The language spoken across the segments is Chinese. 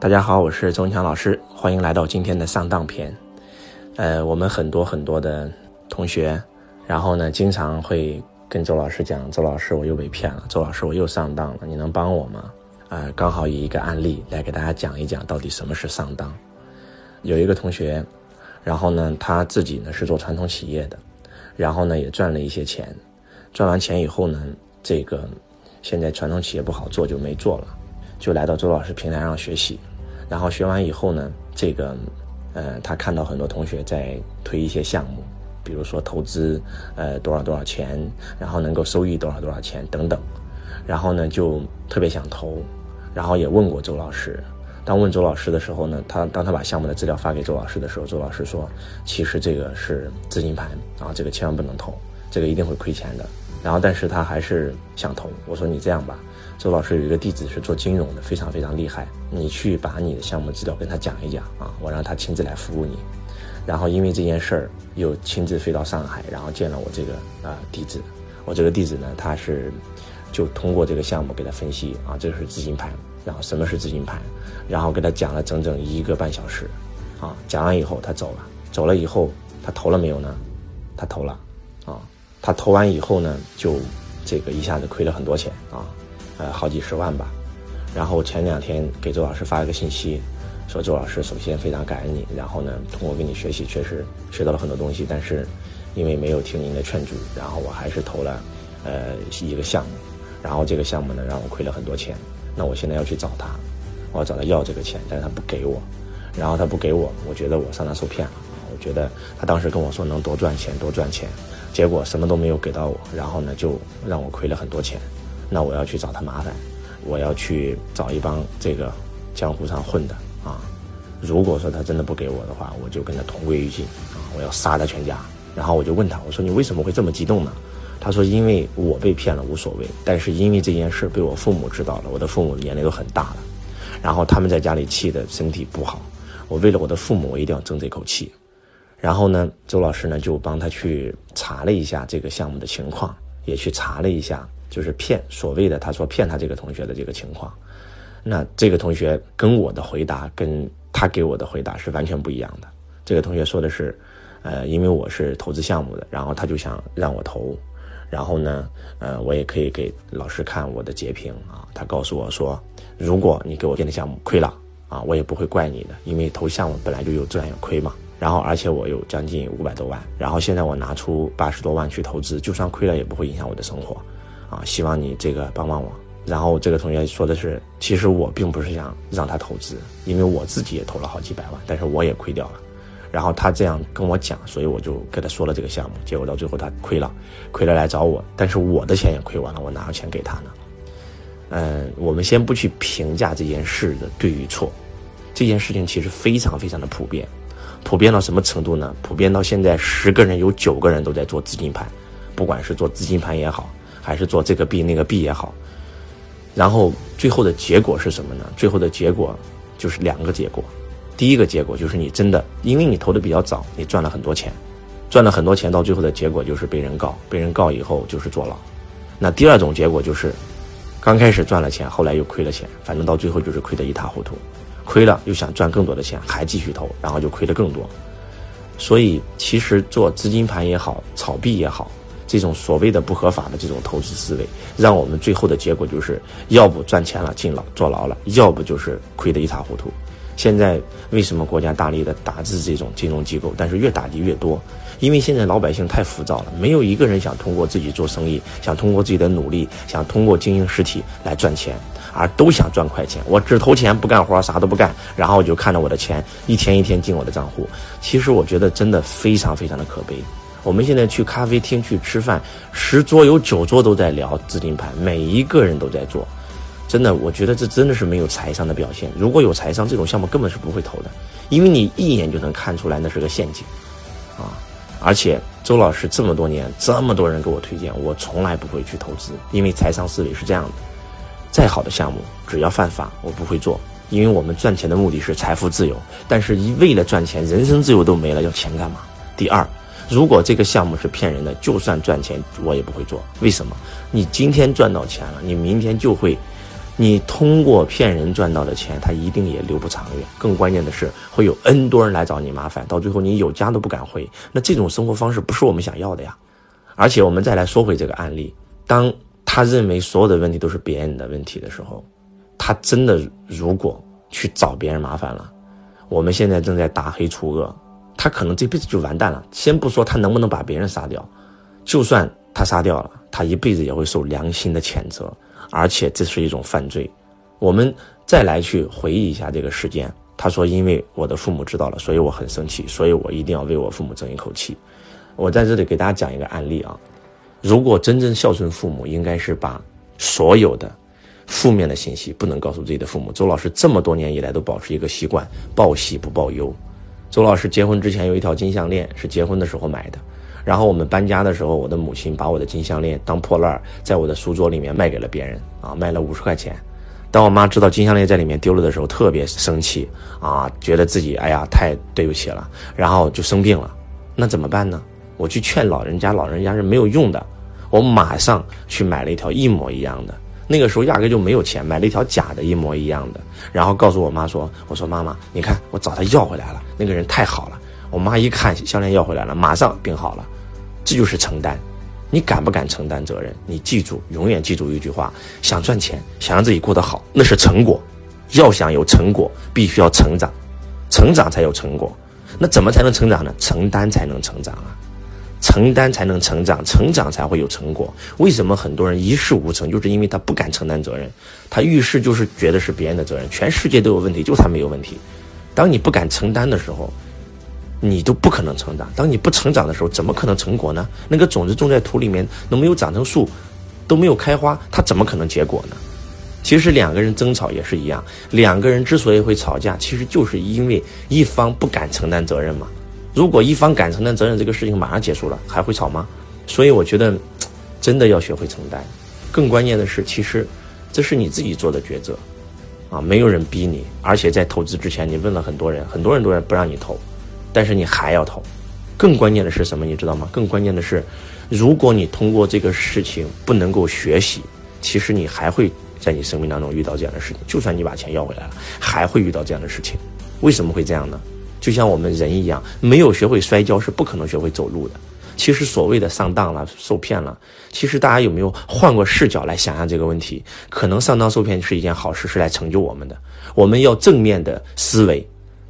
大家好，我是周文强老师，欢迎来到今天的上当篇。呃，我们很多很多的同学，然后呢，经常会跟周老师讲：“周老师，我又被骗了，周老师，我又上当了，你能帮我吗？”啊，刚好以一个案例来给大家讲一讲，到底什么是上当。有一个同学，然后呢，他自己呢是做传统企业的，然后呢也赚了一些钱，赚完钱以后呢，这个现在传统企业不好做，就没做了，就来到周老师平台上学习。然后学完以后呢，这个，呃，他看到很多同学在推一些项目，比如说投资，呃，多少多少钱，然后能够收益多少多少钱等等，然后呢就特别想投，然后也问过周老师。当问周老师的时候呢，他当他把项目的资料发给周老师的时候，周老师说，其实这个是资金盘啊，这个千万不能投，这个一定会亏钱的。然后但是他还是想投，我说你这样吧。周老师有一个弟子是做金融的，非常非常厉害。你去把你的项目资料跟他讲一讲啊，我让他亲自来服务你。然后因为这件事儿，又亲自飞到上海，然后见了我这个啊弟子。我这个弟子呢，他是就通过这个项目给他分析啊，这是资金盘，然后什么是资金盘，然后给他讲了整整一个半小时，啊，讲完以后他走了，走了以后他投了没有呢？他投了，啊，他投完以后呢，就这个一下子亏了很多钱啊。呃，好几十万吧，然后前两天给周老师发了个信息，说周老师首先非常感恩你，然后呢，通过跟你学习确实学到了很多东西，但是因为没有听您的劝阻，然后我还是投了呃一个项目，然后这个项目呢让我亏了很多钱，那我现在要去找他，我要找他要这个钱，但是他不给我，然后他不给我，我觉得我上当受骗了，我觉得他当时跟我说能多赚钱多赚钱，结果什么都没有给到我，然后呢就让我亏了很多钱。那我要去找他麻烦，我要去找一帮这个江湖上混的啊！如果说他真的不给我的话，我就跟他同归于尽啊！我要杀他全家。然后我就问他，我说你为什么会这么激动呢？他说因为我被骗了无所谓，但是因为这件事被我父母知道了，我的父母年龄都很大了，然后他们在家里气的身体不好，我为了我的父母，我一定要争这口气。然后呢，周老师呢就帮他去查了一下这个项目的情况，也去查了一下。就是骗所谓的他说骗他这个同学的这个情况，那这个同学跟我的回答跟他给我的回答是完全不一样的。这个同学说的是，呃，因为我是投资项目的，然后他就想让我投，然后呢，呃，我也可以给老师看我的截屏啊。他告诉我说，如果你给我建的项目亏了啊，我也不会怪你的，因为投项目本来就有赚有亏嘛。然后而且我有将近五百多万，然后现在我拿出八十多万去投资，就算亏了也不会影响我的生活。啊，希望你这个帮帮我。然后这个同学说的是，其实我并不是想让他投资，因为我自己也投了好几百万，但是我也亏掉了。然后他这样跟我讲，所以我就跟他说了这个项目。结果到最后他亏了，亏了来找我，但是我的钱也亏完了，我哪有钱给他呢？嗯，我们先不去评价这件事的对与错，这件事情其实非常非常的普遍，普遍到什么程度呢？普遍到现在十个人有九个人都在做资金盘，不管是做资金盘也好。还是做这个币那个币也好，然后最后的结果是什么呢？最后的结果就是两个结果。第一个结果就是你真的，因为你投的比较早，你赚了很多钱，赚了很多钱，到最后的结果就是被人告，被人告以后就是坐牢。那第二种结果就是，刚开始赚了钱，后来又亏了钱，反正到最后就是亏得一塌糊涂，亏了又想赚更多的钱，还继续投，然后就亏得更多。所以其实做资金盘也好，炒币也好。这种所谓的不合法的这种投资思维，让我们最后的结果就是要不赚钱了进牢坐牢了，要不就是亏得一塌糊涂。现在为什么国家大力的打击这种金融机构，但是越打击越多？因为现在老百姓太浮躁了，没有一个人想通过自己做生意，想通过自己的努力，想通过经营实体来赚钱，而都想赚快钱。我只投钱不干活，啥都不干，然后我就看着我的钱一天一天进我的账户。其实我觉得真的非常非常的可悲。我们现在去咖啡厅去吃饭，十桌有九桌都在聊资金盘，每一个人都在做，真的，我觉得这真的是没有财商的表现。如果有财商，这种项目根本是不会投的，因为你一眼就能看出来那是个陷阱，而且周老师这么多年，这么多人给我推荐，我从来不会去投资，因为财商思维是这样的：再好的项目，只要犯法，我不会做，因为我们赚钱的目的是财富自由，但是一为了赚钱，人生自由都没了，要钱干嘛？第二。如果这个项目是骗人的，就算赚钱我也不会做。为什么？你今天赚到钱了，你明天就会你通过骗人赚到的钱，他一定也留不长远。更关键的是，会有 N 多人来找你麻烦，到最后你有家都不敢回。那这种生活方式不是我们想要的呀。而且我们再来说回这个案例，当他认为所有的问题都是别人的问题的时候，他真的如果去找别人麻烦了，我们现在正在打黑除恶，他可能这辈子就完蛋了。先不说他能不能把别人杀掉，就算他杀掉了，他一辈子也会受良心的谴责。而且这是一种犯罪，我们再来去回忆一下这个事件。他说：“因为我的父母知道了，所以我很生气，所以我一定要为我父母争一口气。”我在这里给大家讲一个案例啊。如果真正孝顺父母，应该是把所有的负面的信息不能告诉自己的父母。周老师这么多年以来都保持一个习惯：报喜不报忧。周老师结婚之前有一条金项链，是结婚的时候买的。然后我们搬家的时候，我的母亲把我的金项链当破烂在我的书桌里面卖给了别人啊，卖了五十块钱。当我妈知道金项链在里面丢了的时候，特别生气啊，觉得自己哎呀太对不起了，然后就生病了。那怎么办呢？我去劝老人家，老人家是没有用的。我马上去买了一条一模一样的，那个时候压根就没有钱，买了一条假的，一模一样的。然后告诉我妈说：“我说妈妈，你看我找他要回来了，那个人太好了。”我妈一看项链要回来了，马上病好了。这就是承担，你敢不敢承担责任？你记住，永远记住一句话：想赚钱，想让自己过得好，那是成果。要想有成果，必须要成长，成长才有成果。那怎么才能成长呢？承担才能成长啊！承担才能成长，成长才会有成果。为什么很多人一事无成？就是因为他不敢承担责任，他遇事就是觉得是别人的责任，全世界都有问题，就他没有问题。当你不敢承担的时候，你都不可能成长。当你不成长的时候，怎么可能成果呢？那个种子种在土里面都没有长成树，都没有开花，它怎么可能结果呢？其实两个人争吵也是一样，两个人之所以会吵架，其实就是因为一方不敢承担责任嘛。如果一方敢承担责任，这个事情马上结束了，还会吵吗？所以我觉得，真的要学会承担。更关键的是，其实这是你自己做的抉择，啊，没有人逼你。而且在投资之前，你问了很多人，很多人都不让你投。但是你还要投，更关键的是什么？你知道吗？更关键的是，如果你通过这个事情不能够学习，其实你还会在你生命当中遇到这样的事情。就算你把钱要回来了，还会遇到这样的事情。为什么会这样呢？就像我们人一样，没有学会摔跤是不可能学会走路的。其实所谓的上当了、受骗了，其实大家有没有换过视角来想想这个问题？可能上当受骗是一件好事，是来成就我们的。我们要正面的思维。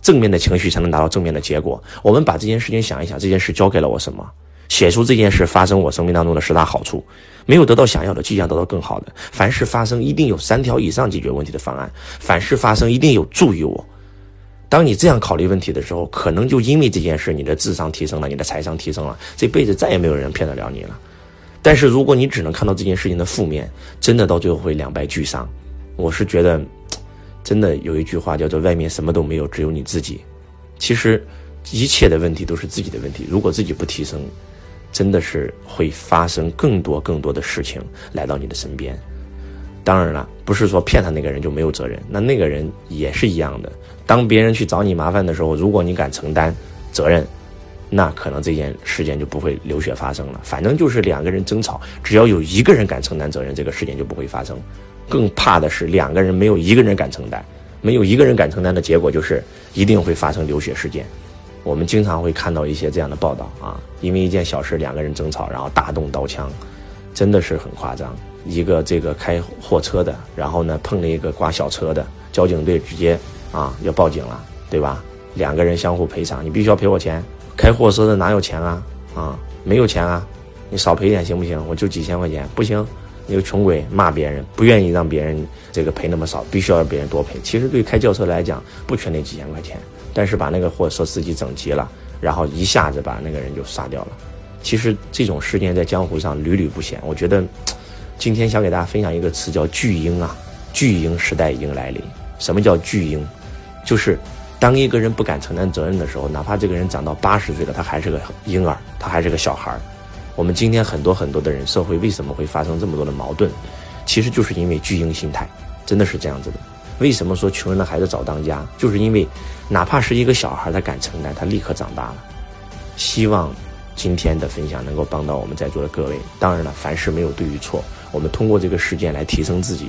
正面的情绪才能达到正面的结果。我们把这件事情想一想，这件事教给了我什么？写出这件事发生我生命当中的十大好处。没有得到想要的，即将得到更好的。凡事发生，一定有三条以上解决问题的方案。凡事发生，一定有助于我。当你这样考虑问题的时候，可能就因为这件事，你的智商提升了，你的财商提升了，这辈子再也没有人骗得了你了。但是如果你只能看到这件事情的负面，真的到最后会两败俱伤。我是觉得。真的有一句话叫做“外面什么都没有，只有你自己”。其实，一切的问题都是自己的问题。如果自己不提升，真的是会发生更多更多的事情来到你的身边。当然了，不是说骗他那个人就没有责任，那那个人也是一样的。当别人去找你麻烦的时候，如果你敢承担责任，那可能这件事件就不会流血发生了。反正就是两个人争吵，只要有一个人敢承担责任，这个事件就不会发生。更怕的是两个人没有一个人敢承担，没有一个人敢承担的结果就是一定会发生流血事件。我们经常会看到一些这样的报道啊，因为一件小事两个人争吵，然后大动刀枪，真的是很夸张。一个这个开货车的，然后呢碰了一个刮小车的，交警队直接啊要报警了，对吧？两个人相互赔偿，你必须要赔我钱。开货车的哪有钱啊？啊，没有钱啊，你少赔点行不行？我就几千块钱，不行。那个穷鬼骂别人，不愿意让别人这个赔那么少，必须要让别人多赔。其实对开轿车来讲，不缺那几千块钱，但是把那个货车司机整急了，然后一下子把那个人就杀掉了。其实这种事件在江湖上屡屡不鲜。我觉得今天想给大家分享一个词，叫巨婴啊，巨婴时代已经来临。什么叫巨婴？就是当一个人不敢承担责任的时候，哪怕这个人长到八十岁了，他还是个婴儿，他还是个小孩。我们今天很多很多的人，社会为什么会发生这么多的矛盾？其实就是因为巨婴心态，真的是这样子的。为什么说穷人的孩子早当家？就是因为，哪怕是一个小孩，他敢承担，他立刻长大了。希望今天的分享能够帮到我们在座的各位。当然了，凡事没有对与错，我们通过这个事件来提升自己，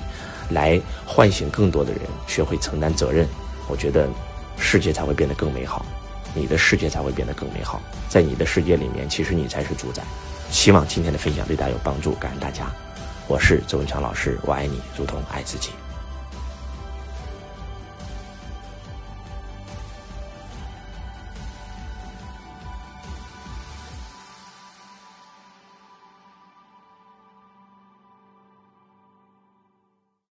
来唤醒更多的人学会承担责任，我觉得世界才会变得更美好，你的世界才会变得更美好。在你的世界里面，其实你才是主宰。希望今天的分享对大家有帮助，感恩大家。我是周文强老师，我爱你如同爱自己。